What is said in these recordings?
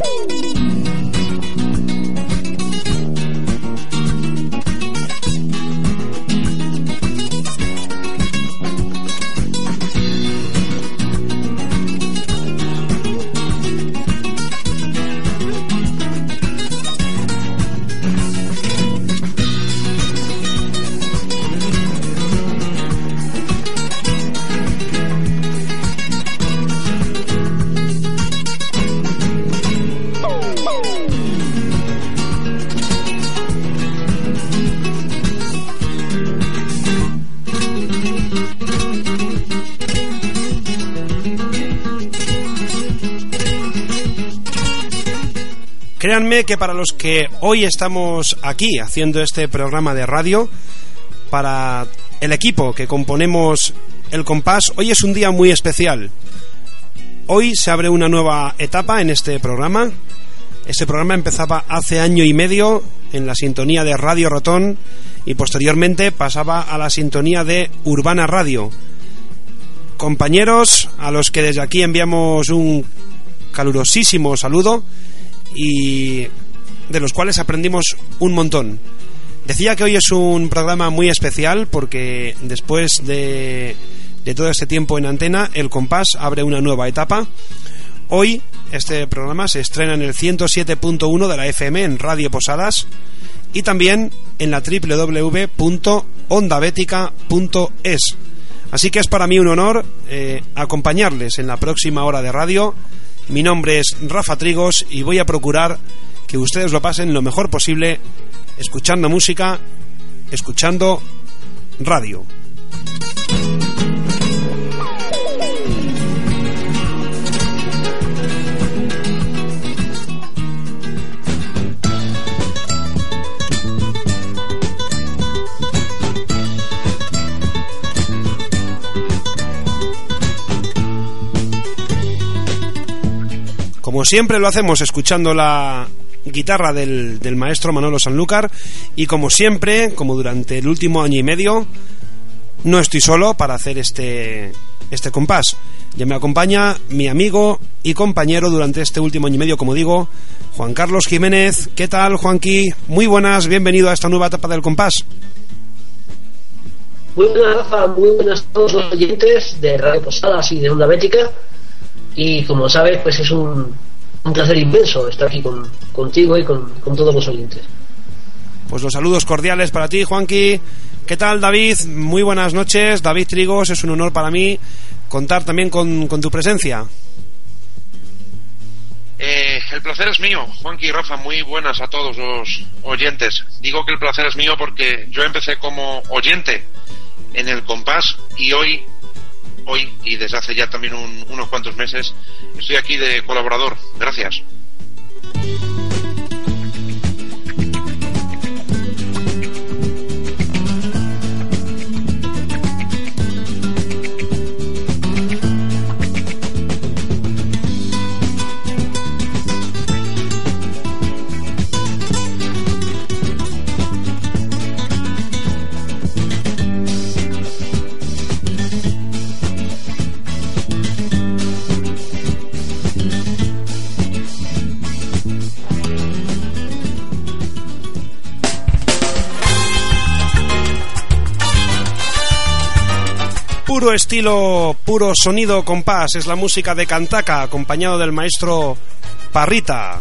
Música Que para los que hoy estamos aquí haciendo este programa de radio, para el equipo que componemos el compás, hoy es un día muy especial. Hoy se abre una nueva etapa en este programa. Este programa empezaba hace año y medio en la sintonía de Radio Rotón y posteriormente pasaba a la sintonía de Urbana Radio. Compañeros a los que desde aquí enviamos un calurosísimo saludo y de los cuales aprendimos un montón. Decía que hoy es un programa muy especial porque después de, de todo este tiempo en antena, el compás abre una nueva etapa. Hoy este programa se estrena en el 107.1 de la FM en Radio Posadas y también en la www.ondabetica.es. Así que es para mí un honor eh, acompañarles en la próxima hora de radio mi nombre es Rafa Trigos y voy a procurar que ustedes lo pasen lo mejor posible escuchando música, escuchando radio. Como siempre lo hacemos escuchando la guitarra del, maestro Manolo Sanlúcar y como siempre, como durante el último año y medio, no estoy solo para hacer este, este compás. Ya me acompaña mi amigo y compañero durante este último año y medio, como digo, Juan Carlos Jiménez. ¿Qué tal, Juanqui? Muy buenas, bienvenido a esta nueva etapa del compás. Muy buenas, Rafa, muy buenas a todos los oyentes de Radio Posadas y de Onda Bética. Y como sabes, pues es un, un placer inmenso estar aquí con, contigo y con, todos los oyentes. Pues los saludos cordiales para ti, Juanqui. ¿Qué tal, David? Muy buenas noches. David Trigos, es un honor para mí contar también con, tu presencia. Eh, el placer es mío, Juanqui y Rafa. Muy buenas a todos los oyentes. Digo que el placer es mío porque yo empecé como oyente en el compás y hoy hoy y desde hace ya también unos cuantos meses estoy aquí de colaborador. Gracias. Estilo, puro sonido compás. Es la música de Cantaca, acompañado del maestro Parrita.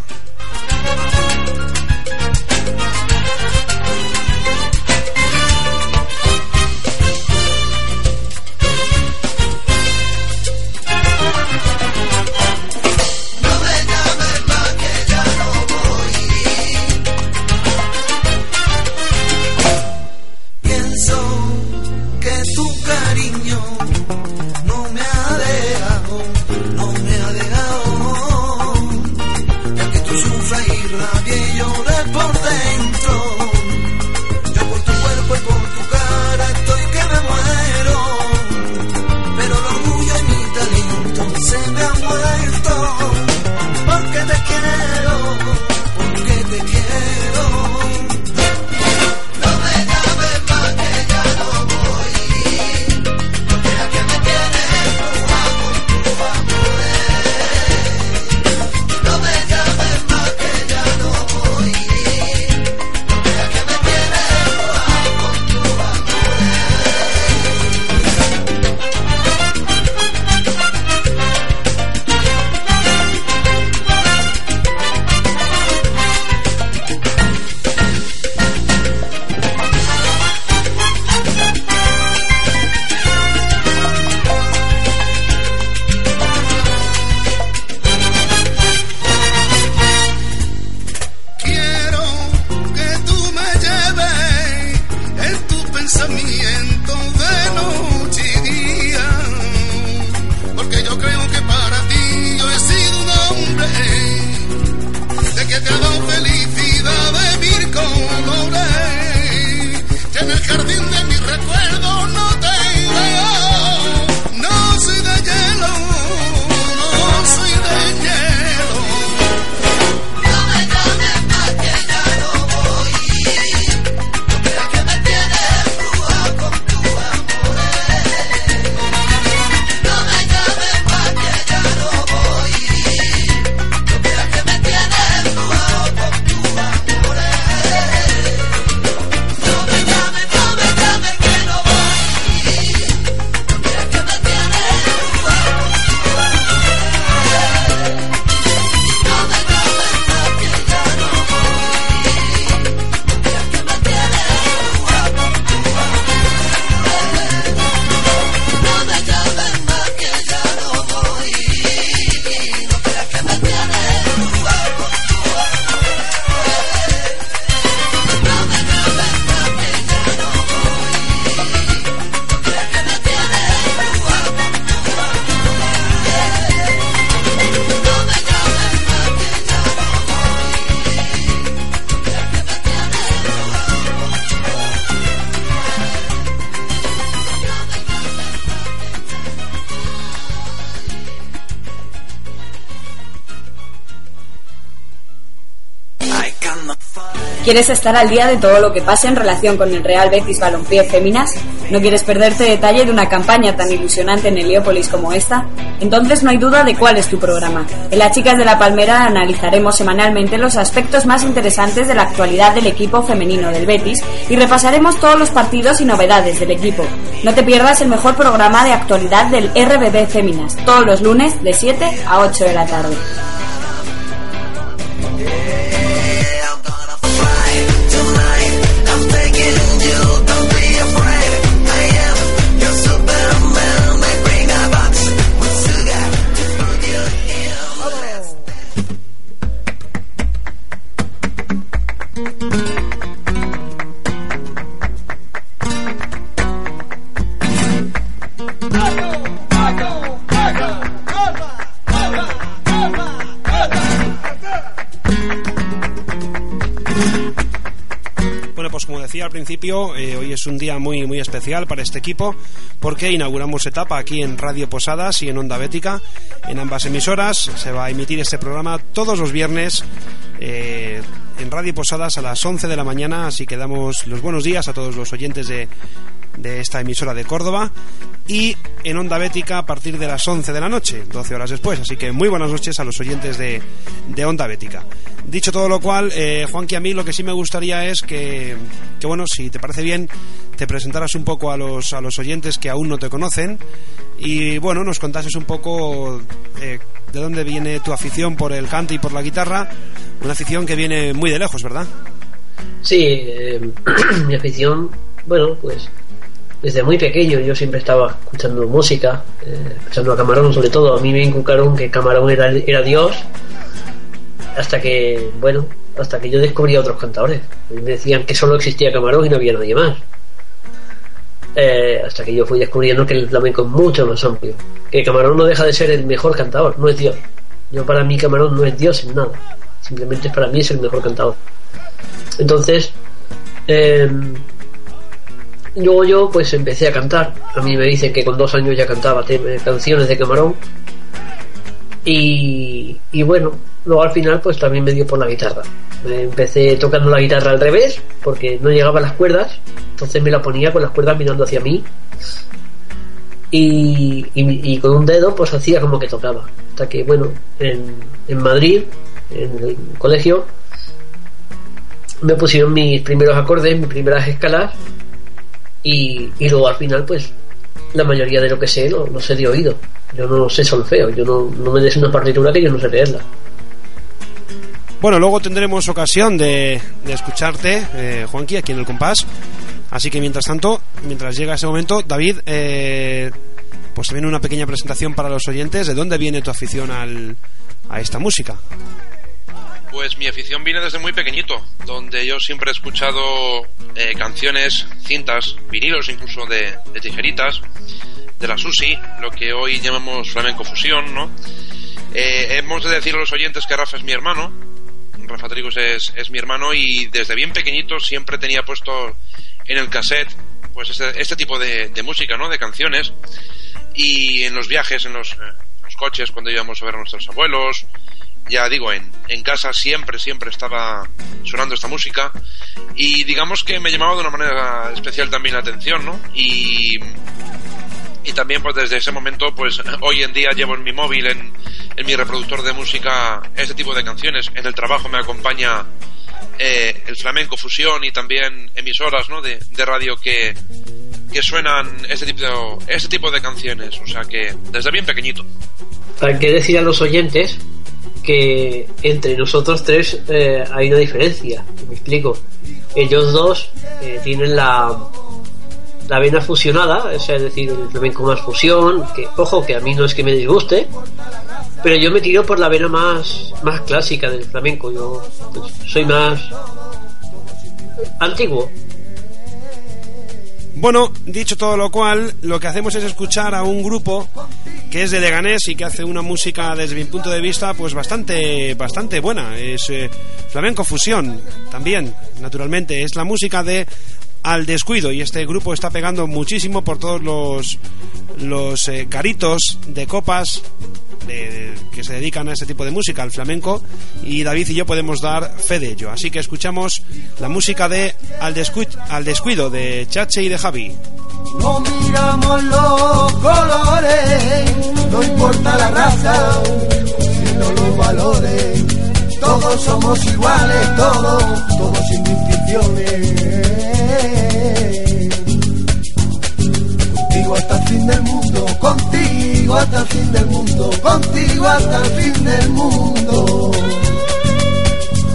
¿Quieres estar al día de todo lo que pasa en relación con el Real Betis Balompié Féminas? ¿No quieres perderte detalle de una campaña tan ilusionante en Heliópolis como esta? Entonces no hay duda de cuál es tu programa. En Las Chicas de la Palmera analizaremos semanalmente los aspectos más interesantes de la actualidad del equipo femenino del Betis y repasaremos todos los partidos y novedades del equipo. No te pierdas el mejor programa de actualidad del RBB Féminas, todos los lunes de 7 a 8 de la tarde. Eh, hoy es un día muy, muy especial para este equipo porque inauguramos etapa aquí en Radio Posadas y en Onda Bética, en ambas emisoras. Se va a emitir este programa todos los viernes. Eh, en Radio Posadas a las 11 de la mañana, así que damos los buenos días a todos los oyentes de, de esta emisora de Córdoba y en Onda Bética a partir de las 11 de la noche, 12 horas después. Así que muy buenas noches a los oyentes de, de Onda Bética. Dicho todo lo cual, eh, Juanqui, a mí lo que sí me gustaría es que, que, bueno, si te parece bien, te presentaras un poco a los, a los oyentes que aún no te conocen y, bueno, nos contases un poco eh, de dónde viene tu afición por el cante y por la guitarra, una afición que viene muy de lejos, ¿verdad? Sí, eh, mi afición, bueno, pues desde muy pequeño yo siempre estaba escuchando música, eh, escuchando a Camarón sobre todo. A mí me inculcaron que Camarón era, era Dios hasta que, bueno, hasta que yo descubrí a otros cantadores. me decían que solo existía Camarón y no había nadie más. Eh, hasta que yo fui descubriendo que el flamenco es mucho más amplio. Que Camarón no deja de ser el mejor cantador, no es Dios. Yo para mí Camarón no es Dios en nada. Simplemente para mí es el mejor cantador. Entonces, eh, Luego yo pues empecé a cantar. A mí me dicen que con dos años ya cantaba canciones de Camarón. Y, y bueno, luego al final pues también me dio por la guitarra. Empecé tocando la guitarra al revés porque no llegaba a las cuerdas. Entonces me la ponía con las cuerdas mirando hacia mí. Y, con un dedo pues hacía como que tocaba. Hasta que bueno, en, en Madrid, en el colegio, me pusieron mis primeros acordes, mis primeras escalas y, luego al final, pues, la mayoría de lo que sé no, no sé de oído. Yo no sé solfeo, yo no, no me des una partitura que yo no sé leerla. Bueno, luego tendremos ocasión de, de escucharte, eh, Juanqui, aquí en el compás. Así que mientras tanto, mientras llega ese momento, David, eh, pues viene una pequeña presentación para los oyentes. ¿De dónde viene tu afición al, a esta música? Pues mi afición viene desde muy pequeñito, donde yo siempre he escuchado eh, canciones, cintas, vinilos incluso de, tijeritas, de la Susi, lo que hoy llamamos flamenco fusión, ¿no? Eh, hemos de decir a los oyentes que Rafa es mi hermano, Rafa Trigos es, es mi hermano y desde bien pequeñito siempre tenía puesto en el cassette pues este, este tipo de, música, ¿no? De canciones y en los viajes, en los, los, coches, cuando íbamos a ver a nuestros abuelos, ya digo, en, en casa siempre, siempre estaba sonando esta música y digamos que me llamaba de una manera especial también la atención, ¿no? Y, y también pues desde ese momento pues hoy en día llevo en mi móvil, en, en mi reproductor de música, este tipo de canciones. En el trabajo me acompaña eh, el flamenco fusión y también emisoras ¿no? de, radio que, que suenan este tipo, de, tipo de canciones. O sea que desde bien pequeñito. Hay que decir a los oyentes que entre nosotros tres eh, hay una diferencia. Me explico. Ellos dos eh, tienen la, la vena fusionada, es decir, el flamenco más fusión, que ojo que a mí no es que me disguste, pero yo me tiro por la vena más, más clásica del flamenco. Yo pues, soy más antiguo. Bueno, dicho todo lo cual, lo que hacemos es escuchar a un grupo que es de Leganés y que hace una música desde mi punto de vista pues bastante bastante buena. Es eh, flamenco fusión también, naturalmente. Es la música de Al Descuido y este grupo está pegando muchísimo por todos los los eh, caritos de copas que se dedican a ese tipo de música, al flamenco, y David y yo podemos dar fe de ello. Así que escuchamos la música de Al, al Descuido de Chache y de Javi. No miramos los colores, no importa la raza, sino los valores. Todos somos iguales, todos, todos sin distinciones. Contigo hasta el fin del mundo, contigo hasta el fin del mundo, contigo hasta el fin del mundo.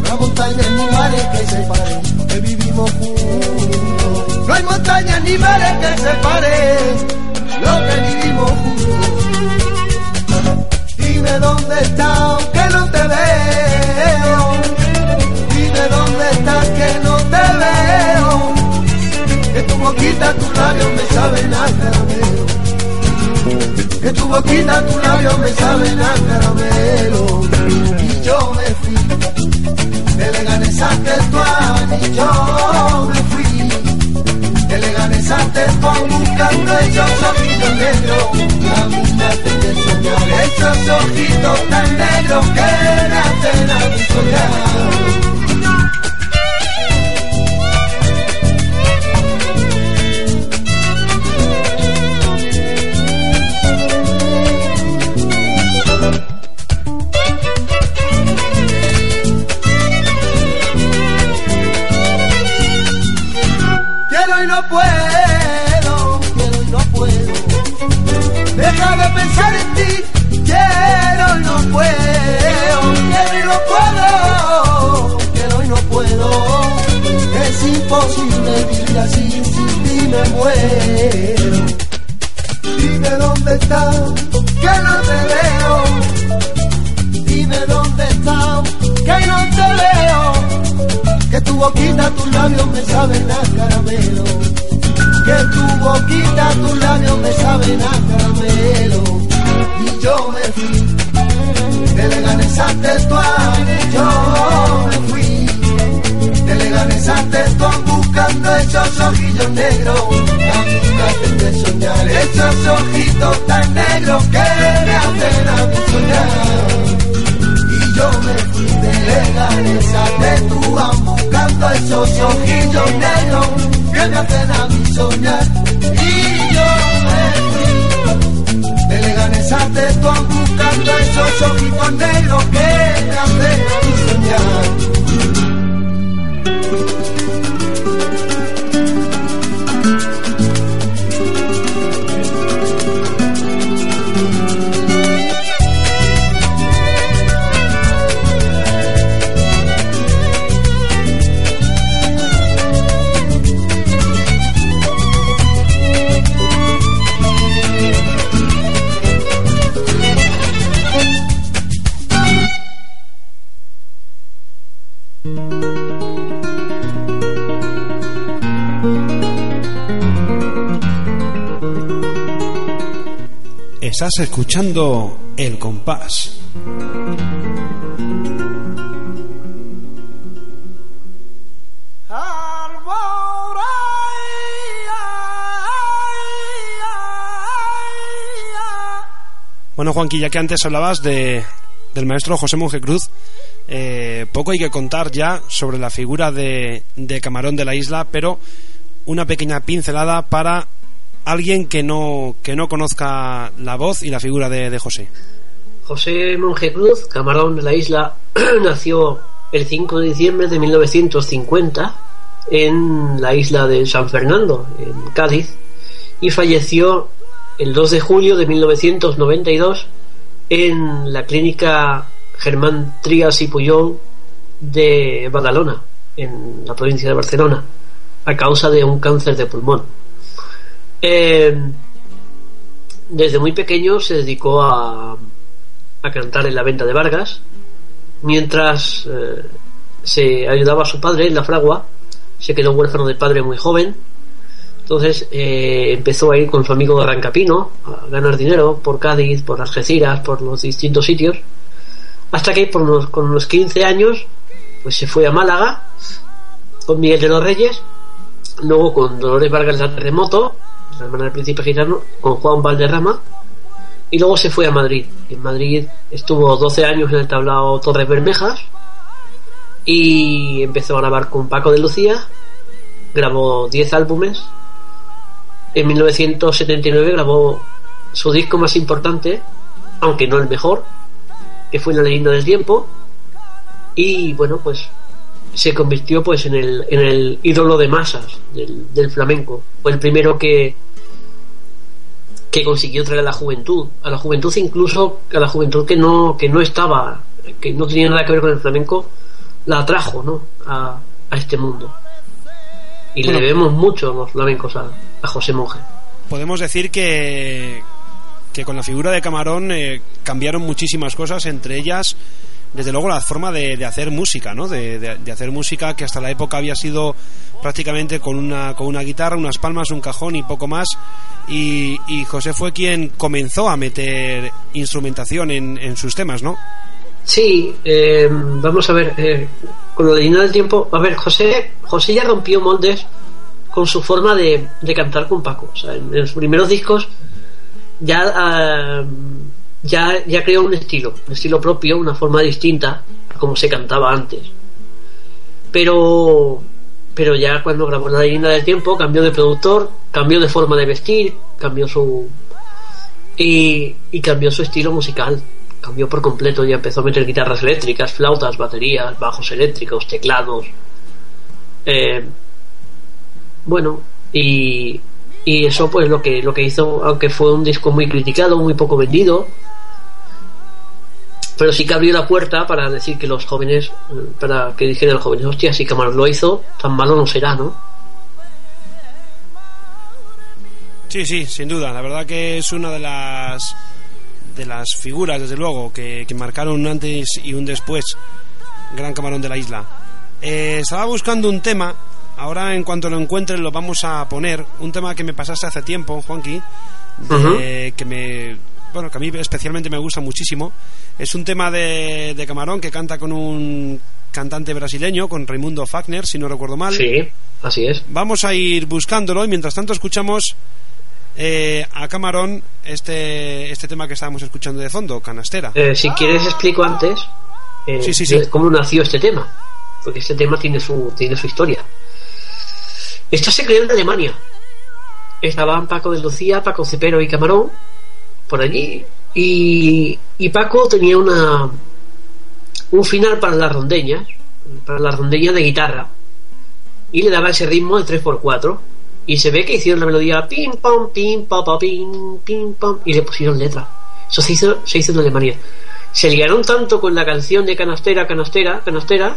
No hay montañas ni mares que separen, que vivimos juntos. No hay montañas ni mares que separen, lo que vivimos juntos. Dime dónde estás, boquita, tu labio me saben a caramelo. Que tu boquita, tu labio me saben a caramelo. Y yo me fui, de Leganés a Tetuán, y yo me fui, de Leganés a Tetuán, buscando esos ojitos negros. Me hacen soñar esos ojitos tan negros que me hacen a mí soñar. Quiero y no puedo, quiero y no puedo, quiero y no puedo. Es imposible vivir así, sin ti me muero. Dime dónde estás, que no te veo. Dime dónde estás, que no te veo. Que tu boquita, tus labios me saben a caramelo que tu boquita, tus labios me saben a caramelo. Y yo me fui, de Leganés a Tetuán, yo me fui, de Leganés a Tetuán buscando esos ojillos negros. A mí me hacen de soñar esos ojitos tan negros que me hacen a mí soñar. Y yo me fui de Leganés a Tetuán buscando esos ojillos negros que me hacen a mí soñar. De a Tetuán buscando esos ojitos negros que me hacen a mí soñar. Estás escuchando El Compás. Bueno, Juanqui, ya que antes hablabas de, del maestro José Monje Cruz, eh, poco hay que contar ya sobre la figura de Camarón de la Isla, pero una pequeña pincelada para alguien que no, que no conozca la voz y la figura de, José. José Monje Cruz, Camarón de la Isla, nació el 5 de diciembre de 1950 en la isla de San Fernando, en Cádiz, y falleció el 2 de julio de 1992 en la clínica Germán Trías y Puyol de Badalona, en la provincia de Barcelona, a causa de un cáncer de pulmón. Eh, desde muy pequeño se dedicó a, a cantar en la venta de Vargas, mientras eh, se ayudaba a su padre en la fragua, se quedó huérfano de padre muy joven, entonces eh, empezó a ir con su amigo Gran Capino a ganar dinero por Cádiz, por Algeciras, por los distintos sitios, hasta que por unos, con unos 15 años pues se fue a Málaga con Miguel de los Reyes, luego con Dolores Vargas de Terremoto, la hermana del príncipe gitano, con Juan Valderrama, y luego se fue a Madrid. En Madrid estuvo 12 años en el tablao Torres Bermejas y empezó a grabar con Paco de Lucía, grabó 10 álbumes. En 1979 grabó su disco más importante, aunque no el mejor, que fue La leyenda del tiempo. Y bueno, pues se convirtió pues en el, en el ídolo de masas del, del flamenco. Fue el primero que, que consiguió traer a la juventud, a la juventud incluso a la juventud que no que no estaba, que no tenía nada que ver con el flamenco, la atrajo, ¿no? A, a este mundo. Y le debemos mucho los flamencos a, a José Monje. Podemos decir que, que con la figura de Camarón eh, cambiaron muchísimas cosas, entre ellas, desde luego, la forma de, de hacer música, ¿no? De, de- de hacer música que hasta la época había sido prácticamente con una, con una guitarra, unas palmas, un cajón y poco más. Y, y José fue quien comenzó a meter instrumentación en, en sus temas, ¿no? Sí, eh, vamos a ver, eh, con la leyenda del tiempo, a ver, José, José ya rompió moldes con su forma de, de cantar con Paco. O sea, en, en sus primeros discos ya, ah, ya, ya creó un estilo, un estilo propio, una forma distinta a como se cantaba antes. Pero, pero ya cuando grabó la leyenda del tiempo cambió de productor, cambió de forma de vestir, cambió su y, y cambió su estilo musical. Cambió por completo y empezó a meter guitarras eléctricas, flautas, baterías, bajos eléctricos, teclados. Eh, bueno, y, y eso pues lo que, lo que hizo, aunque fue un disco muy criticado, muy poco vendido, pero sí que abrió la puerta para decir que los jóvenes, eh, para que dijeran los jóvenes, hostia, si Camarón lo hizo, tan malo no será, ¿no? Sí, sí, sin duda. La verdad que es una de las de las figuras, desde luego, que, que marcaron un antes y un después. Gran camarón de la isla. Eh, estaba buscando un tema. Ahora, en cuanto lo encuentre, lo vamos a poner. Un tema que me pasaste hace tiempo, Juanqui. de-. Que me. Bueno, que a mí especialmente me gusta muchísimo. Es un tema de, de Camarón que canta con un cantante brasileño, con Raimundo Fagner, si no recuerdo mal. Sí, así es. Vamos a ir buscándolo y mientras tanto escuchamos eh, a Camarón este, este tema que estábamos escuchando de fondo, Canastera. Eh, si quieres explico antes eh, Sí, sí, cómo nació este tema, porque este tema tiene su tiene su historia. Esto se creó en Alemania. Estaban Paco de Lucía, Paco Cepero y Camarón por allí. Y, y Paco tenía una un final para las rondeñas, para las rondeñas de guitarra. Y le daba ese ritmo de 3x4 y se ve que hicieron la melodía pim pam pim pa pa pim pim pam y le pusieron letra. Eso se hizo se hizo en Alemania. Se liaron tanto con la canción de canastera canastera canastera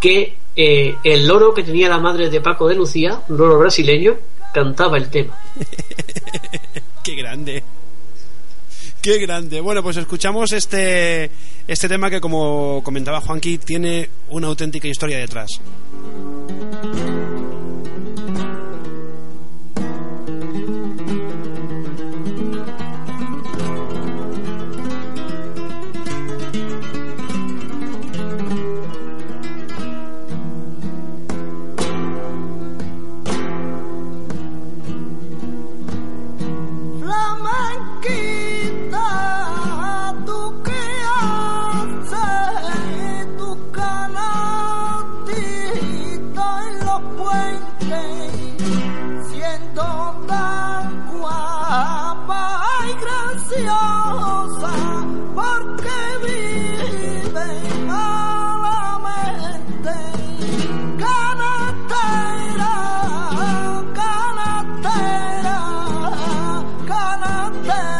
que eh, el loro que tenía la madre de Paco de Lucía un loro brasileño cantaba el tema. ¡Qué grande! ¡Qué grande! Bueno, pues escuchamos este, este tema que, como comentaba Juanqui, tiene una auténtica historia detrás. Tú que hace tu cana ti en los puentes siendo tan guapa y graciosa porque vive malamente. Canatera, canatera, canatera.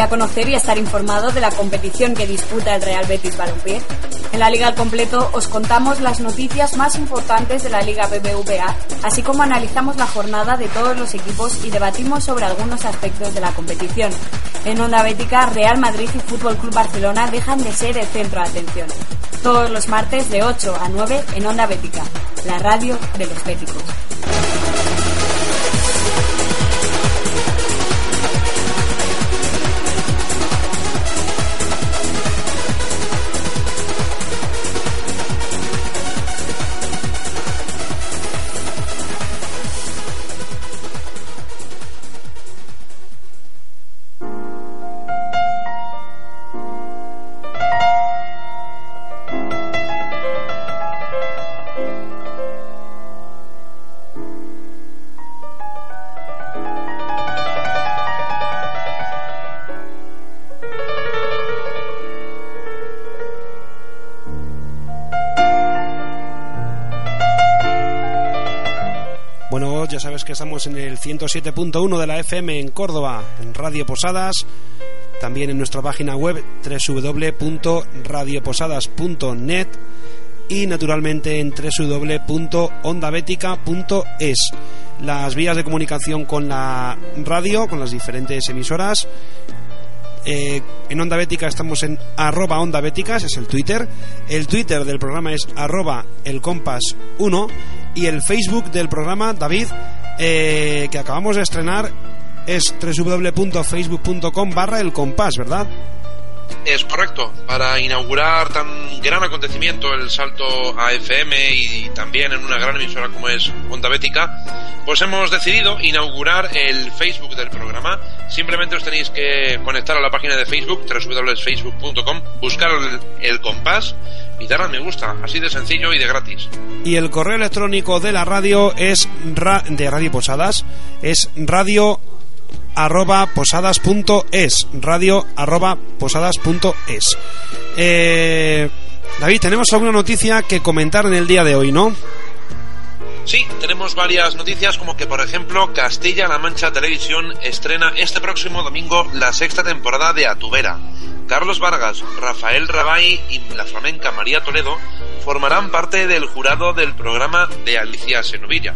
gustaría conocer y estar informado de la competición que disputa el Real Betis Balompié? En la Liga al Completo os contamos las noticias más importantes de la Liga BBVA, así como analizamos la jornada de todos los equipos y debatimos sobre algunos aspectos de la competición. En Onda Bética, Real Madrid y Fútbol Club Barcelona dejan de ser el centro de atención. Todos los martes de 8 a 9 en Onda Bética, la radio de los béticos. Estamos en el 107.1 de la FM en Córdoba, en Radio Posadas, también en nuestra página web www.radioposadas.net y naturalmente en www.ondabetica.es. Las vías de comunicación con la radio, con las diferentes emisoras. Eh, en Onda Bética estamos en arroba Onda Béticas, es el Twitter. El Twitter del programa es arroba el compás 1 y el Facebook del programa, David, eh, que acabamos de estrenar, es www.facebook.com barra el compás, ¿verdad? Es correcto, para inaugurar tan gran acontecimiento, el salto a FM y también en una gran emisora como es Onda Bética, pues hemos decidido inaugurar el Facebook del programa. Simplemente os tenéis que conectar a la página de Facebook, www.facebook.com, buscar el, el compás y me gusta, así de sencillo y de gratis. Y el correo electrónico de la radio es ra- de Radio Posadas, es radio arroba posadas.es. Radio arroba posadas.es. Eh, David, tenemos alguna noticia que comentar en el día de hoy, ¿no? Sí, tenemos varias noticias como que por ejemplo Castilla-La Mancha Televisión estrena este próximo domingo la sexta temporada de Atubera. Carlos Vargas, Rafael Rabay y la flamenca María Toledo formarán parte del jurado del programa de Alicia Senovilla.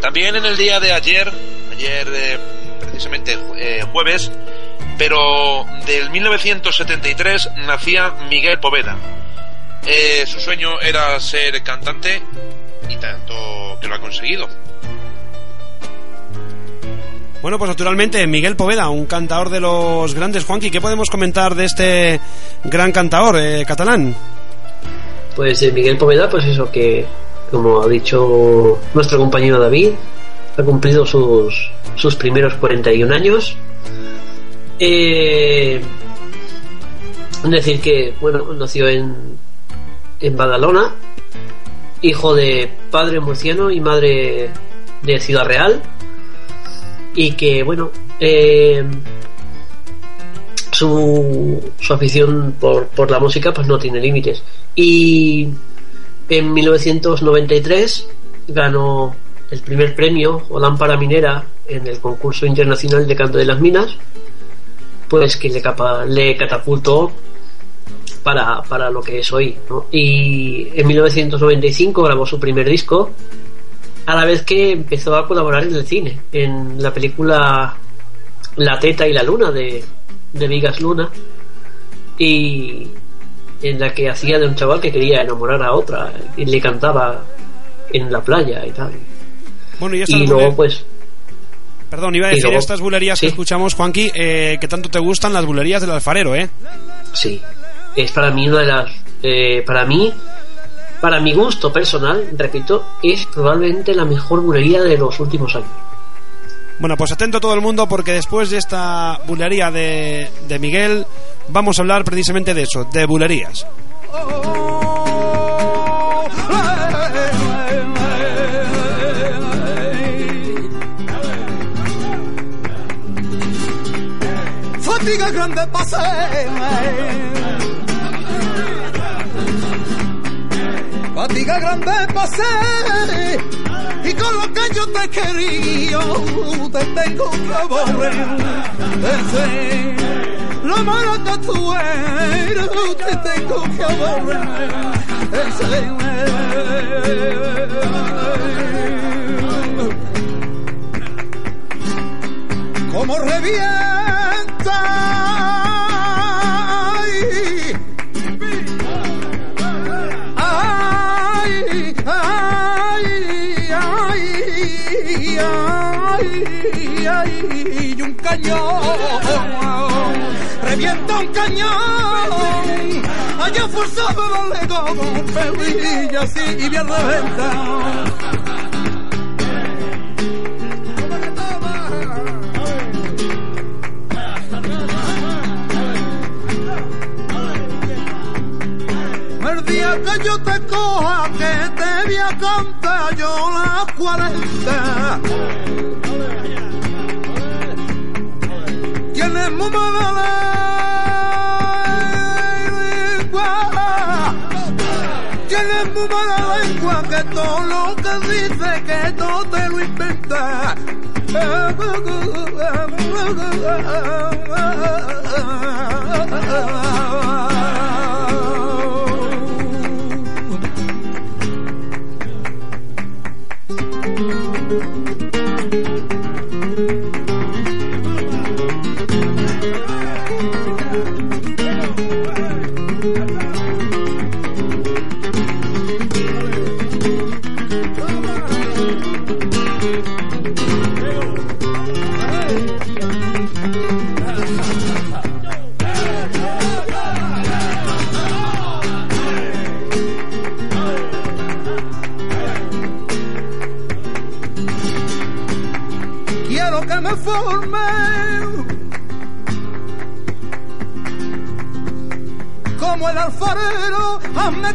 También en el día de ayer, ayer eh, precisamente eh, jueves, pero del 1973 nacía Miguel Poveda. Eh, su sueño era ser cantante y tanto que lo ha conseguido. Bueno, pues naturalmente Miguel Poveda, un cantador de los grandes, Juanqui, ¿qué podemos comentar de este gran cantador eh, catalán? Pues eh, Miguel Poveda, pues eso que, como ha dicho nuestro compañero David, ha cumplido sus, sus primeros 41 años. Eh, es decir que, bueno, nació en, en Badalona, hijo de padre murciano y madre de Ciudad Real y que bueno eh, su, su afición por, por la música pues no tiene límites. Y en 1993 ganó el primer premio o lámpara minera en el concurso internacional de canto de las minas pues que le, capa, le catapultó para, para lo que es hoy y en 1995 grabó su primer disco a la vez que empezó a colaborar en el cine, en la película La Teta y la Luna de, de Vigas Luna, y en la que hacía de un chaval que quería enamorar a otra y le cantaba en la playa y tal. Bueno, y, y luego pues... Perdón, iba a decir luego, estas bulerías ¿sí? que escuchamos, Juanqui, eh, que tanto te gustan las bulerías del alfarero, ¿eh? Sí, es para mí una de las... Eh, para mí para mi gusto personal, repito, es probablemente la mejor bulería de los últimos años. Bueno, pues atento todo el mundo porque después de esta bulería de, de Miguel vamos a hablar precisamente de eso, de bulerías. Fatiga grande Fatiga grande pasé. Y con lo que yo te quería, te tengo que aborrecer. Lo malo que tú eres, te tengo que aborrecer. Como revienta. Ay, ay, y un cañón, revienta un cañón, allá forzado los legos, perrilla así y bien reventa. El día que yo te coja, que te voy a cantar yo las 40. Tienes muy mala lengua. Tienes muy mala lengua que todo lo que dice que no te lo inventa.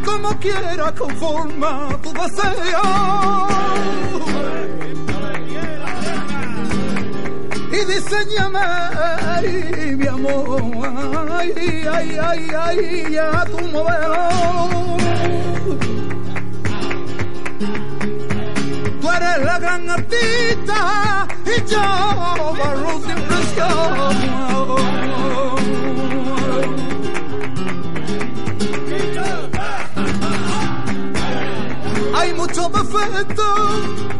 Como quiera, conforma tu deseo. Y diseñame, mi amor, ay, ay, ay, ay, ya tu modelo. Tú eres la gran artista y yo barro sin presión. Muchos defectos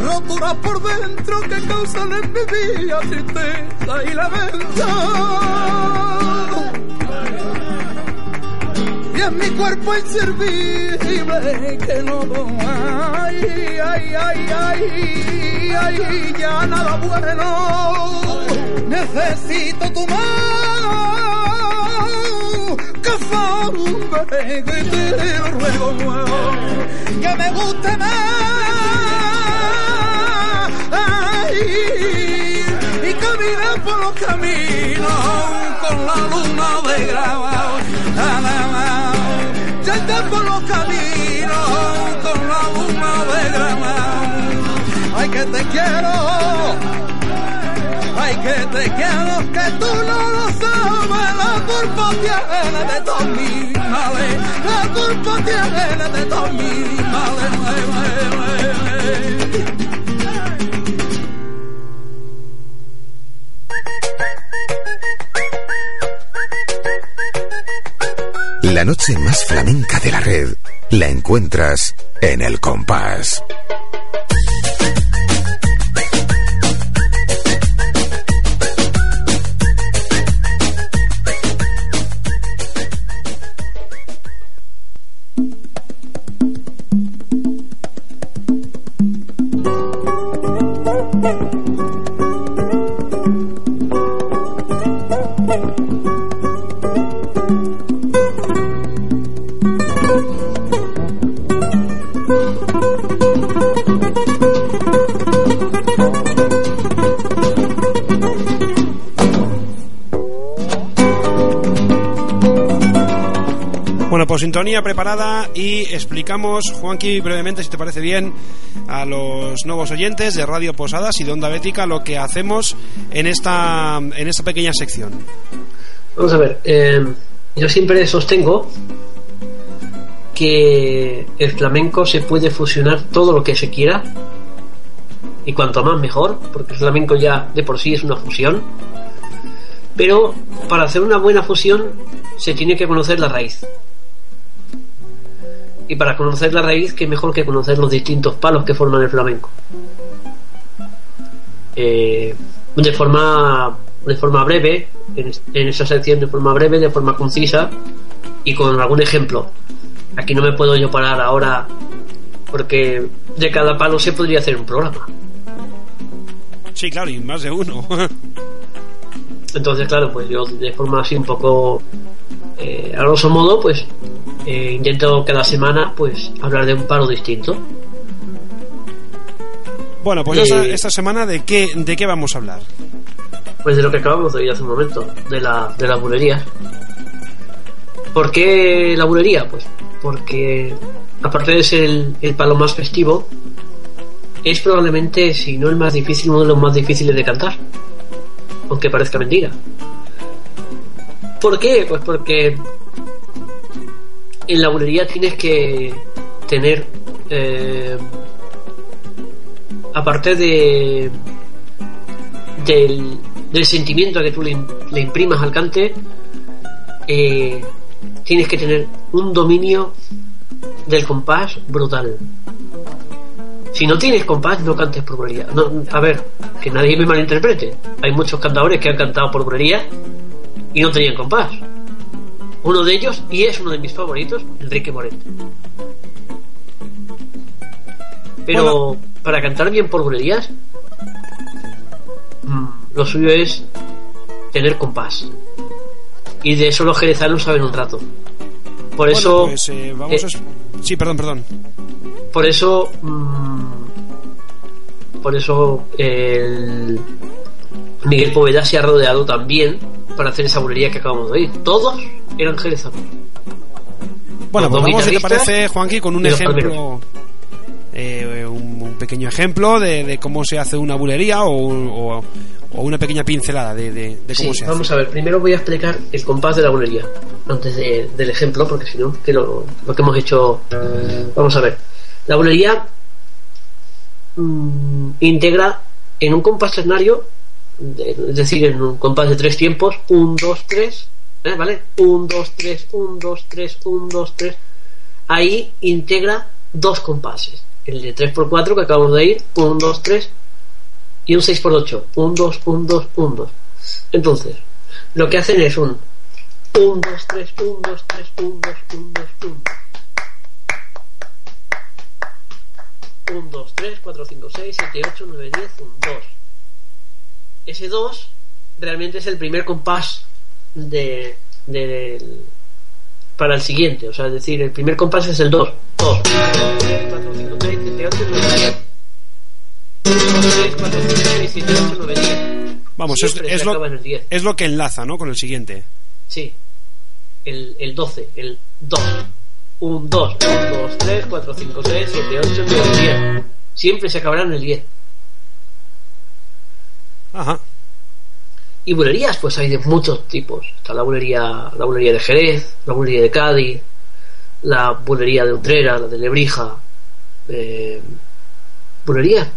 rotura por dentro que causan en mi vida tristeza y lamento. Y en mi cuerpo inservible que no hay, ay, ay, ay, ay, ya nada bueno. Necesito tu mano forme que te ruego que me guste más y caminar por los caminos con la luna de grabado. Ya por los caminos con la luna de grabado. Ay que te quiero, ay que te quiero, que tú no lo sabes, la culpa tiene de todos mis la culpa tiene de todos mis. La noche más flamenca de la red la encuentras en el compás. Sintonía preparada y explicamos, Juanqui, brevemente, si te parece bien, a los nuevos oyentes de Radio Posadas y de Onda Bética lo que hacemos en esta, en esta pequeña sección. Vamos a ver, eh, yo siempre sostengo que el flamenco se puede fusionar todo lo que se quiera y cuanto más mejor, porque el flamenco ya de por sí es una fusión. Pero para hacer una buena fusión se tiene que conocer la raíz. Y para conocer la raíz, que mejor que conocer los distintos palos que forman el flamenco. Eh, de forma de forma breve, en, en esa sección de forma breve, de forma concisa y con algún ejemplo. Aquí no me puedo yo parar ahora porque de cada palo se podría hacer un programa. Sí, claro, y más de uno. Entonces, claro, pues yo de forma así un poco eh, a grosso modo, pues eh, intento cada semana pues hablar de un palo distinto. Bueno, pues Eh, esta, semana de qué, de qué vamos a hablar. Pues de lo que acabamos de oír hace un momento, de la, de la bulería. ¿Por qué la bulería? Pues porque, aparte de ser el, el palo más festivo, es probablemente, si no el más difícil, uno de los más difíciles de cantar. Aunque parezca mentira. ¿Por qué? Pues porque en la bulería tienes que tener, eh, aparte de del, del sentimiento que tú le, imprimas al cante, eh, tienes que tener un dominio del compás brutal. Si no tienes compás, no cantes por bulería. No, a ver, que nadie me malinterprete. Hay muchos cantadores que han cantado por bulería y no tenían compás. Uno de ellos, y es uno de mis favoritos, Enrique Morente. Pero para cantar bien por bulerías, mm, lo suyo es tener compás. Y de eso los jerezanos saben un rato. Por Bueno, eso. pues, eh, vamos eh, a... Sí, perdón, perdón. por eso mm, por eso el Miguel Poveda se ha rodeado también para hacer esa bulería que acabamos de oír todos eran jerezanos Bueno, pues vamos, si te parece, Juanqui, con un ejemplo, eh, un, un pequeño ejemplo de, de cómo se hace una bulería o, o- o una pequeña pincelada de, de- de cómo Sí, se vamos hace. a ver. Primero voy a explicar el compás de la bulería. Antes de- del ejemplo, porque si no, que lo, lo que hemos hecho. Vamos a ver. La bulería mm, integra en un compás ternario, es decir, en un compás de tres tiempos, 1, 2, 3, ¿vale? 1, 2, 3, 1, 2, 3, 1, 2, 3. Ahí integra dos compases. El de 3x4 que acabamos de ir, 1, 2, 3, y un 6x8. 1, 2, 1, 2, 1, 2. Entonces, lo que hacen es un 1, 2, 3, 1, 2, 3, 1, 2, 1, 2, 1. 1, 2, 3, 4, 5, 6, 7, 8, 9, 10, 1, 2. Ese 2 realmente es el primer compás de, del- para el siguiente. O sea, es decir, el primer compás es el 2. 2, 3, 4, 5, 6, 7, 8, 9, 10. 3, 4, 5, 6, 7, 8, 9, 10. Vamos, es, Siempre es se lo, acaba en el 10. es lo que enlaza, ¿no? Con el siguiente. Sí. El, el 12, el 2. 1, 2, 1, 2, 3, 4, 5, 6, 7, 8, 9, 10. Siempre se acabará en el 10. Ajá. Y bulerías, pues hay de muchos tipos. Está la bulería, la bulería de Jerez, la bulería de Cádiz, la bulería de Utrera, la de Lebrija. Eh, bulería.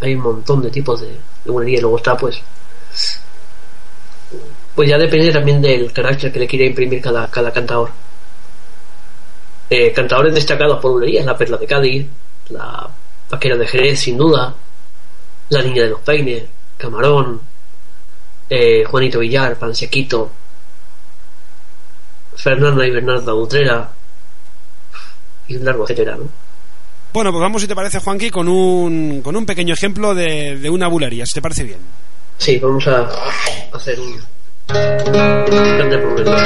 Hay un montón de tipos de, de. Y luego está, pues. Pues ya depende también del carácter que le quiere imprimir cada, cada cantador. Eh, cantadores destacados por bulerías, la Perla de Cádiz, la Vaquera de Jerez, sin duda, la Niña de los Peines, Camarón, eh, Juanito Villar, Pansequito, Fernanda y Bernardo Utrera, y un largo etcétera, ¿no? Bueno, pues vamos, si te parece, Juanqui, con un, con un pequeño ejemplo de, de una bulería, si te parece bien. Sí, vamos a hacer un grande problema.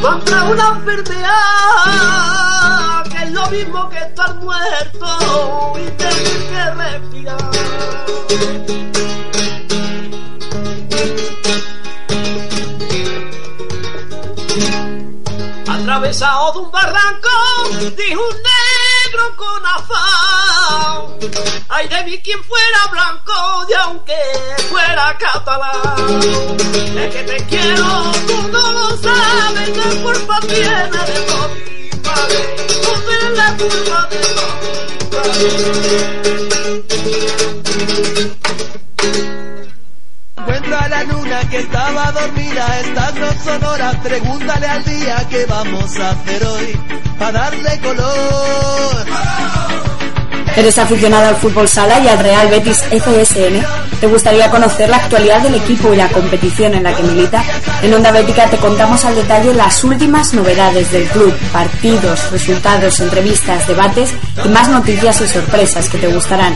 Contra una enfermedad que es lo mismo que estar muerto quien fuera blanco y aunque fuera catalán. Es que te quiero, tú no lo sabes, la culpa tiene de todo. Tú tienes la culpa de todo. Encuentra a la luna que estaba dormida, estas no son horas, pregúntale al día qué vamos a hacer hoy, para darle color. ¿Eres aficionado al fútbol sala y al Real Betis FSN? ¿Te gustaría conocer la actualidad del equipo y la competición en la que milita? En Onda Bética te contamos al detalle las últimas novedades del club, partidos, resultados, entrevistas, debates y más noticias y sorpresas que te gustarán.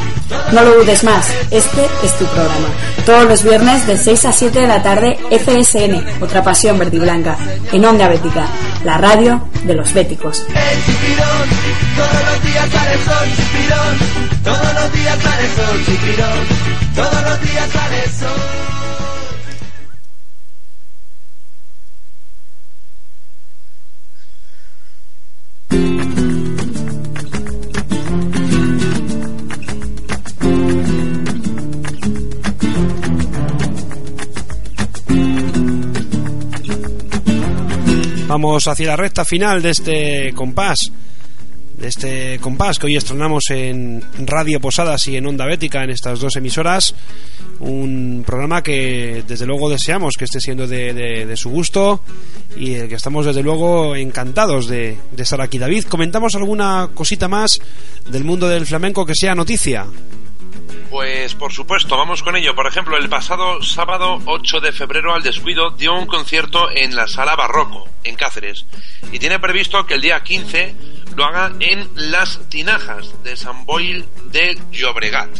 No lo dudes más, este es tu programa. Todos los viernes de 6 a 7 de la tarde FSN, otra pasión verde y blanca, en Onda Bética, la radio de los béticos. El chipirón, todos los días sale el sol, chipirón, todos los días sale el sol, chipirón, todos los días sale el sol. Vamos hacia la recta final de este compás. De este compás que hoy estrenamos en Radio Posadas y en Onda Bética, en estas dos emisoras. Un programa que desde luego deseamos que esté siendo de, de- su gusto y el que estamos desde luego encantados de estar aquí. David, comentamos alguna cosita más del mundo del flamenco que sea noticia. Pues por supuesto, vamos con ello. Por ejemplo, el pasado sábado 8 de febrero al descuido dio un concierto en la Sala Barroco, en Cáceres. Y tiene previsto que el día 15 lo haga en Las Tinajas de San Boil de Llobregat.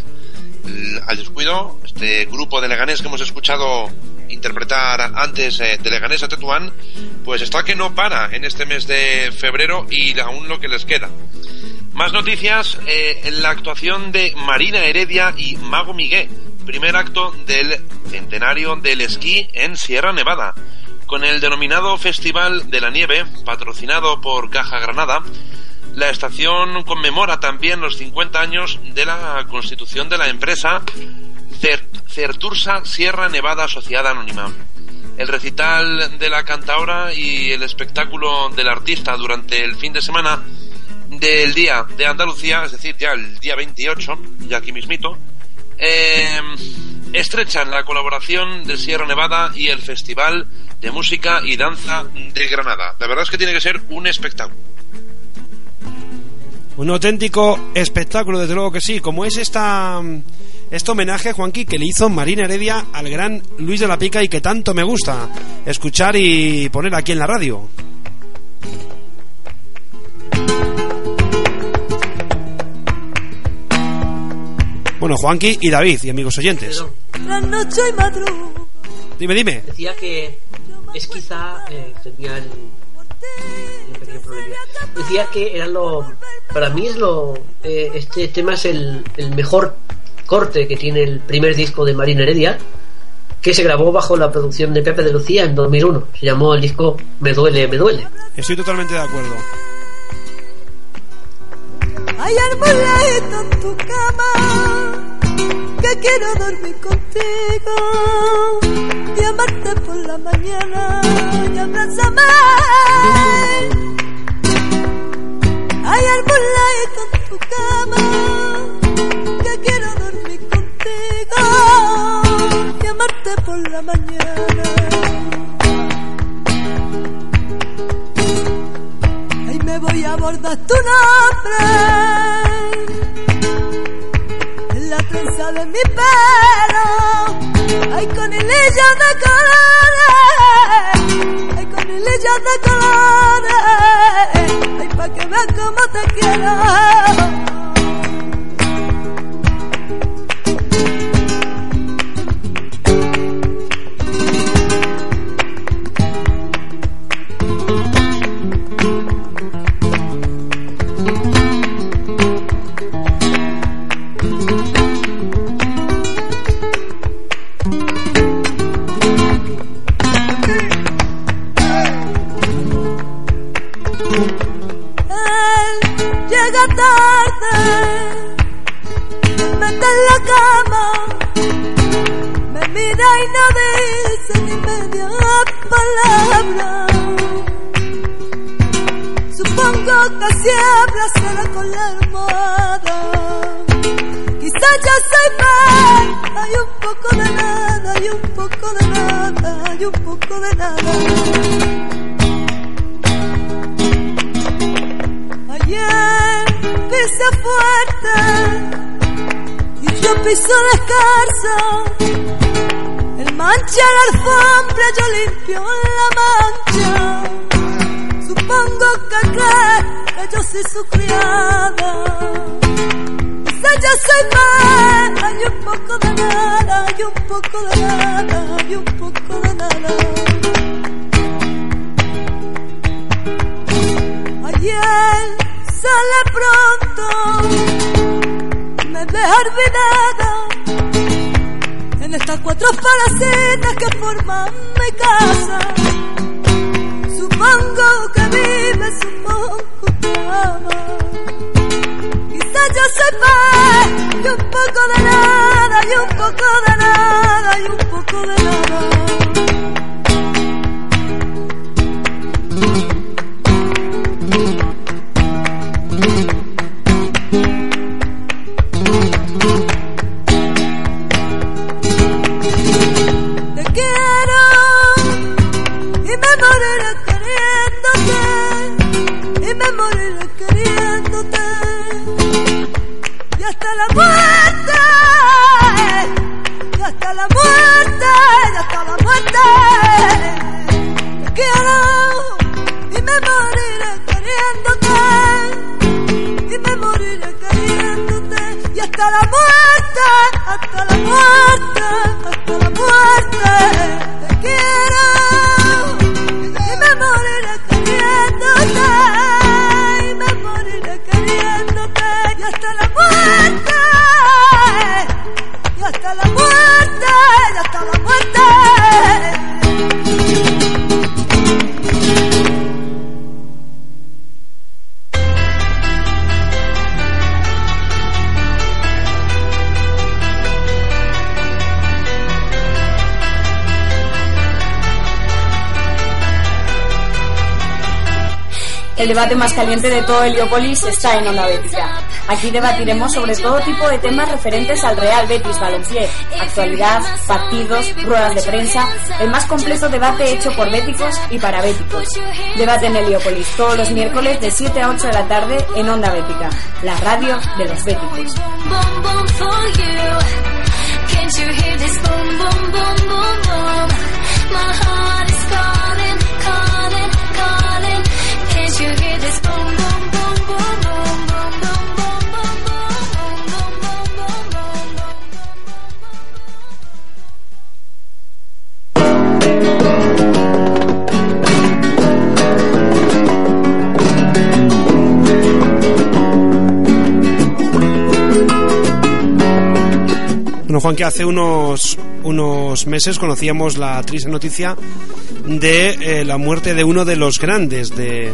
Al descuido, este grupo de Leganés que hemos escuchado interpretar antes eh, de Leganés a Tetuán, pues está que no para en este mes de febrero y aún lo que les queda. Más noticias eh, en la actuación de Marina Heredia y Mago Miguel, primer acto del centenario del esquí en Sierra Nevada. Con el denominado Festival de la Nieve, patrocinado por Caja Granada, la estación conmemora también los 50 años de la constitución de la empresa Cer- Certursa Sierra Nevada Sociedad Anónima. El recital de la cantaora y el espectáculo del artista durante el fin de semana del Día de Andalucía, es decir, ya el día 28, ya aquí mismito, eh, estrechan la colaboración de Sierra Nevada y el Festival de Música y Danza de Granada. La verdad es que tiene que ser un espectáculo. Un auténtico espectáculo, desde luego que sí, como es esta este homenaje, Juanqui, que le hizo Marina Heredia al gran Luis de la Pica y que tanto me gusta escuchar y poner aquí en la radio. Bueno, Juanqui y David y amigos oyentes. Dime, dime. decía que es quizá eh, tenía el, un pequeño problema. Decía que era lo para mí es lo eh, este tema es el, el mejor corte que tiene el primer disco de Marina Heredia que se grabó bajo la producción de Pepe de Lucía en 2001 se llamó el disco Me duele, me duele Estoy totalmente de acuerdo. Hay arboladito en tu cama que quiero dormir contigo y amarte por la mañana y abrázame. Hay arboladito en tu cama que quiero dormir contigo y amarte por la mañana. Ay, me voy a bordar tu nombre en la trenza de mi pelo. Ay, con de colores. Ay, con de colores. Ay, pa' que veas cómo te quiero. Dice ni media palabra. Supongo que si habla será con la almohada. Quizá ya soy mal, hay un poco de nada, hay un poco de nada, hay un poco de nada. Ayer pise fuerte y yo piso descalzo. Mancha la alfombra, yo limpio la mancha. Supongo que cree que yo soy su criada. Quizá yo soy mal, hay un poco de nada, hay un poco de nada, hay un poco de nada. Ayer sale pronto, me deja olvidada en estas cuatro palacetas que forman mi casa. Supongo que vive, supongo que ama. Quizá yo sepa y un poco de nada, y un poco de nada, y un poco de nada. Debate más caliente de todo Heliópolis está en Onda Bética. Aquí debatiremos sobre todo tipo de temas referentes al Real Betis Balompié, actualidad, partidos, ruedas de prensa, el más completo debate hecho por béticos y para béticos. Debate en Heliópolis todos los miércoles de 7 a 8 de la tarde en Onda Bética, la radio de los béticos. Bueno, Juan, que hace unos, unos meses conocíamos la triste noticia de eh, la muerte de uno de los grandes de,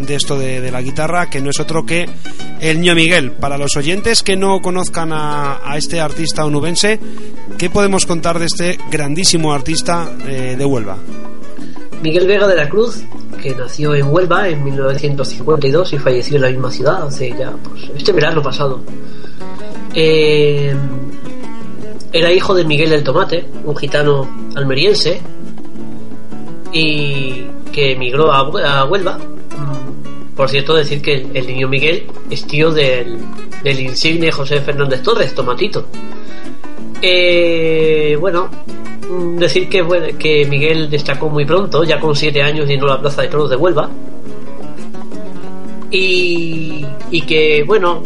de esto de, de la guitarra, que no es otro que el Ño Miguel. Para los oyentes que no conozcan a, a este artista onubense, ¿qué podemos contar de este grandísimo artista eh, de Huelva? Miguel Vega de la Cruz, que nació en Huelva en 1952 y falleció en la misma ciudad hace ya, pues, este verano pasado. Eh, era hijo de Miguel el Tomate, un gitano almeriense, y que emigró a, Hue- a Huelva. Mm, Por cierto, decir que el, niño Miguel es tío del, del insigne José Fernández Torres, Tomatito. Eh, bueno, mm, decir que, que Miguel destacó muy pronto, ya con siete años llenó la plaza de toros de Huelva. Y, y que, bueno,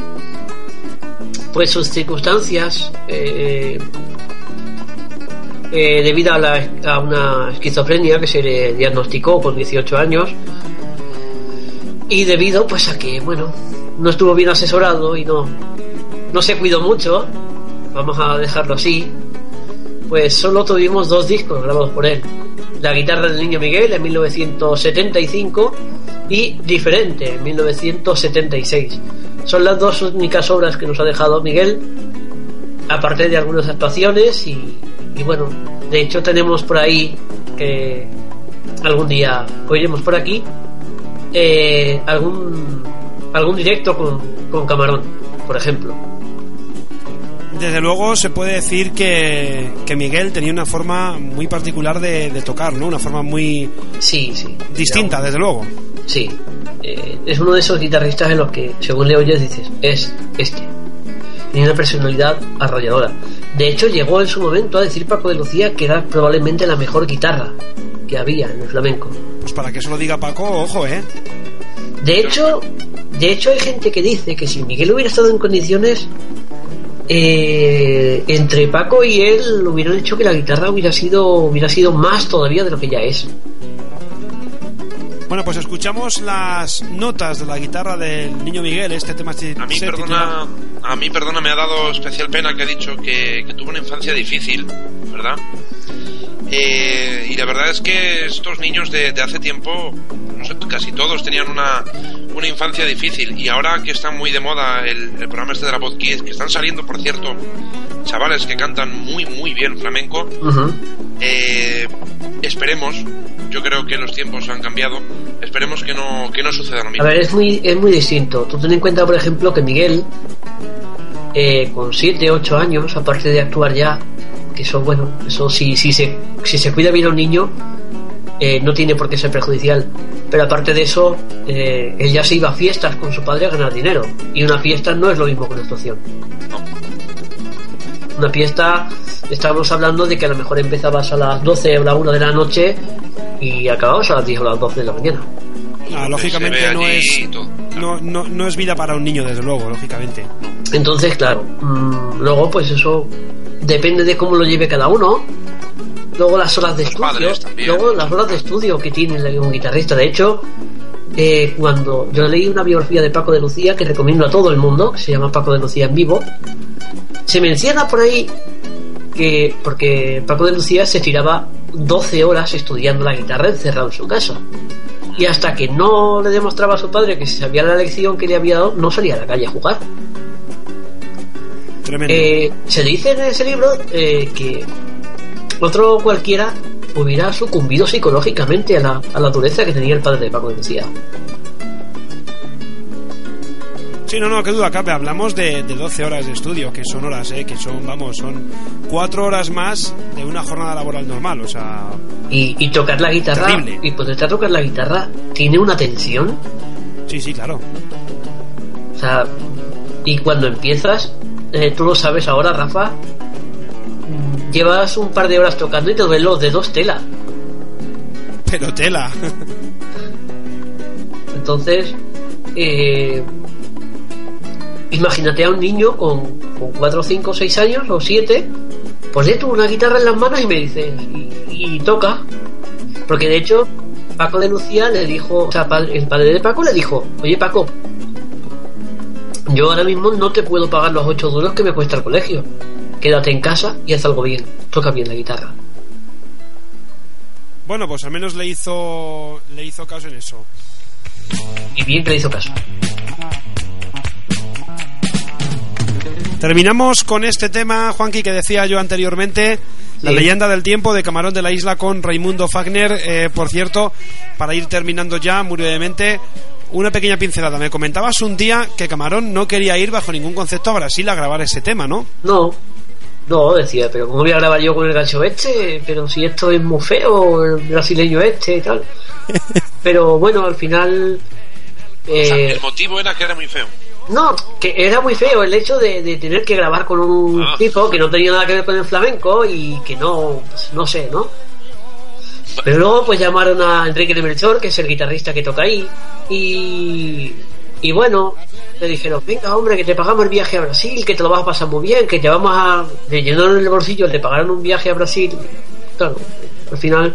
pues sus circunstancias, eh, eh, debido a, la- a una esquizofrenia que se le diagnosticó con 18 años, y debido pues a que, bueno, no estuvo bien asesorado y no, no se cuidó mucho, vamos a dejarlo así, pues solo tuvimos dos discos grabados por él. La guitarra del niño Miguel en 1975 y Diferente en 1976. Son las dos únicas obras que nos ha dejado Miguel, aparte de algunas actuaciones y, bueno, de hecho tenemos por ahí que algún día oiremos por aquí eh, algún algún directo con, con Camarón, por ejemplo. Desde luego se puede decir que, que Miguel tenía una forma muy particular de, de tocar, ¿no? Una forma muy Sí, sí. distinta, desde luego. Sí. Eh, es uno de esos guitarristas en los que, según le oyes, dices, es este. Tiene una personalidad arrolladora. De hecho, llegó en su momento a decir Paco de Lucía que era probablemente la mejor guitarra que había en el flamenco. Pues para que eso lo diga Paco, ojo, ¿eh? De hecho, de hecho hay gente que dice que si Miguel hubiera estado en condiciones, eh, entre Paco y él hubieran hecho que la guitarra hubiera sido, hubiera sido más todavía de lo que ya es. Bueno, pues escuchamos las notas de la guitarra del niño Miguel, este tema se- A mí, se perdona, a mí, perdona, me ha dado especial pena que ha dicho que, que tuvo una infancia difícil, ¿verdad? Eh, y la verdad es que estos niños de, de hace tiempo, no sé, casi todos tenían una, una infancia difícil. Y ahora que está muy de moda el, el programa este de la Voz Kids, que están saliendo, por cierto, chavales que cantan muy, muy bien flamenco, Ujú. eh, esperemos, yo creo que los tiempos han cambiado, esperemos que no, que no suceda lo A mismo. ver, es muy, es muy distinto. Tú ten en cuenta, por ejemplo, que Miguel, eh, con 7, 8 años, aparte de actuar ya, que eso, bueno, eso si, si, se, si se cuida bien a un niño, eh, no tiene por qué ser perjudicial. Pero aparte de eso, eh, él ya se iba a fiestas con su padre a ganar dinero. Y una fiesta no es lo mismo que una actuación. Una fiesta, estábamos hablando de que a lo mejor empezabas a las 12 o la 1 de la noche y acababas a las 10 o las 12 de la mañana. Ah, lógicamente no es, no, no, no es vida para un niño, desde luego, lógicamente. Entonces, claro, mm, luego pues eso depende de cómo lo lleve cada uno. Luego las horas de Los estudio, luego las horas de estudio que tiene el- un guitarrista. De hecho, eh, cuando yo leí una biografía de Paco de Lucía que recomiendo a todo el mundo, que se llama Paco de Lucía en vivo, se menciona por ahí que porque Paco de Lucía se tiraba 12 horas estudiando la guitarra encerrado en su casa. Y hasta que no le demostraba a su padre que se sabía la lección que le había dado, no salía a la calle a jugar. Tremendo. Eh, se dice en ese libro eh, que otro cualquiera hubiera sucumbido psicológicamente a la, a la dureza que tenía el padre de Paco de Lucía. Sí, no, no, qué duda cabe. Hablamos de, de 12 horas de estudio, que son horas, ¿eh? Que son, vamos, son 4 horas más de una jornada laboral normal. O sea, Y, y tocar la guitarra, Terrible. y ponerte a tocar la guitarra, tiene una tensión. sí, sí, claro. O sea, y cuando empiezas, eh, tú lo sabes ahora, Rafa, llevas un par de horas tocando y te duelen los dedos tela. Pero tela. Entonces, eh, imagínate a un niño con, con 4, 5, 6 años o 7, pues le tú una guitarra en las manos y me dice, y, y toca. Porque de hecho, Paco de Lucía le dijo, o sea, el padre de Paco le dijo, oye Paco, yo ahora mismo no te puedo pagar los 8 duros que me cuesta el colegio. Quédate en casa y haz algo bien, toca bien la guitarra. Bueno, pues al menos le hizo, le hizo caso en eso. Y bien que le hizo caso. Terminamos con este tema, Juanqui, que decía yo anteriormente, la Sí. leyenda del tiempo de Camarón de la Isla con Raimundo Fagner. Eh, por cierto, para ir terminando ya muy brevemente, una pequeña pincelada. Me comentabas un día que Camarón no quería ir bajo ningún concepto a Brasil a grabar ese tema, ¿no? No, no, decía, pero ¿cómo voy a grabar yo con el gancho este? Pero si esto es muy feo, el brasileño este y tal. Pero bueno, al final... O sea, eh, el motivo era que era muy feo. no, que era muy feo el hecho de, de tener que grabar con un Ah. tipo que no tenía nada que ver con el flamenco y que no, pues, no sé, ¿no? Pero luego pues llamaron a Enrique de Melchor, que es el guitarrista que toca ahí, y, y bueno, le dijeron, venga hombre, que te pagamos el viaje a Brasil, que te lo vas a pasar muy bien, que te vamos a... Le llenaron el bolsillo, le pagaron un viaje a Brasil. Claro, al final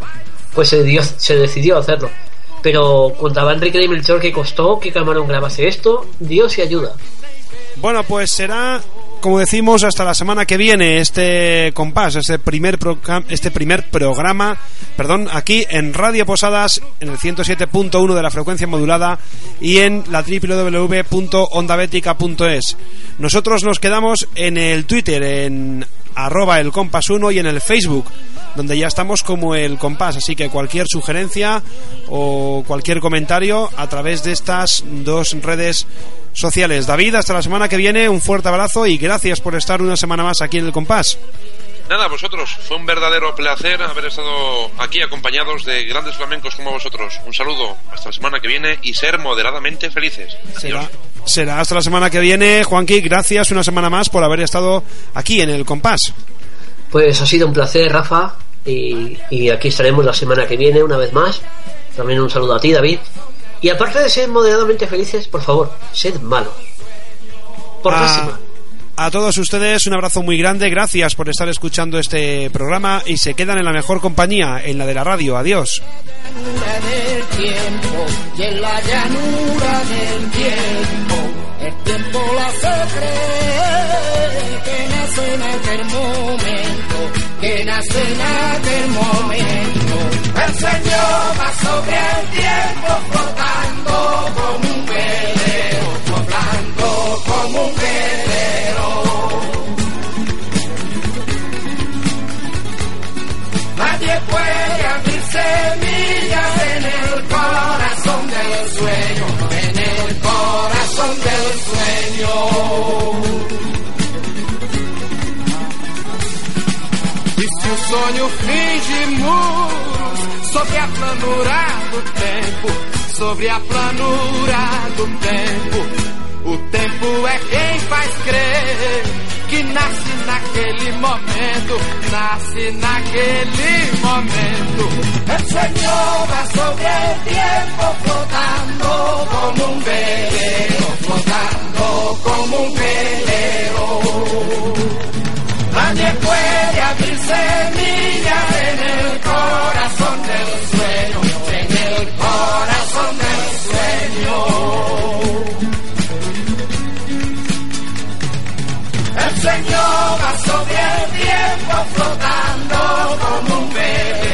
pues se, dio- se decidió hacerlo. Pero contaba Enrique de Melchor que costó que Camarón grabase esto, Dios y ayuda. Bueno, pues será, como decimos, hasta la semana que viene este compás, este primer, este primer programa, perdón, aquí en Radio Posadas, en el 107.1 de la frecuencia modulada y en la www.ondabetica.es. Nosotros nos quedamos en el Twitter, en arroba el compás 1 y en el Facebook, donde ya estamos como el compás. Así que cualquier sugerencia o cualquier comentario a través de estas dos redes sociales. David, hasta la semana que viene, un fuerte abrazo y gracias por estar una semana más aquí en el compás. Nada, vosotros, fue un verdadero placer haber estado aquí acompañados de grandes flamencos como vosotros. Un saludo, hasta la semana que viene y ser moderadamente felices. Será, será hasta la semana que viene. Juanqui, gracias una semana más por haber estado aquí en el compás. Pues ha sido un placer, Rafa, y, y aquí estaremos la semana que viene una vez más. También un saludo a ti, David. Y aparte de ser moderadamente felices, por favor, sed malos. Por Ah. A todos ustedes un abrazo muy grande, gracias por estar escuchando este programa y se quedan en la mejor compañía, en la de la radio. Adiós. llanura del tiempo y en la llanura del tiempo el tiempo la nace en aquel momento que nace en aquel momento el Señor va sobre el tiempo flotando como un velero flotando como un velero Nadie puede abrir semillas en el corazón del sueño, en el corazón del sueño. Sonho finge muros sobre a planura do tempo, sobre a planura do tempo, o tempo é quem faz crer que nasce naquele momento, nasce naquele momento. El Señor va sobre el tiempo flotando como un velero, flotando como un velero. Nadie puede abrir semilla en el corazón del sueño, en el corazón del sueño. El Señor va sobre el tiempo flotando como un bebé.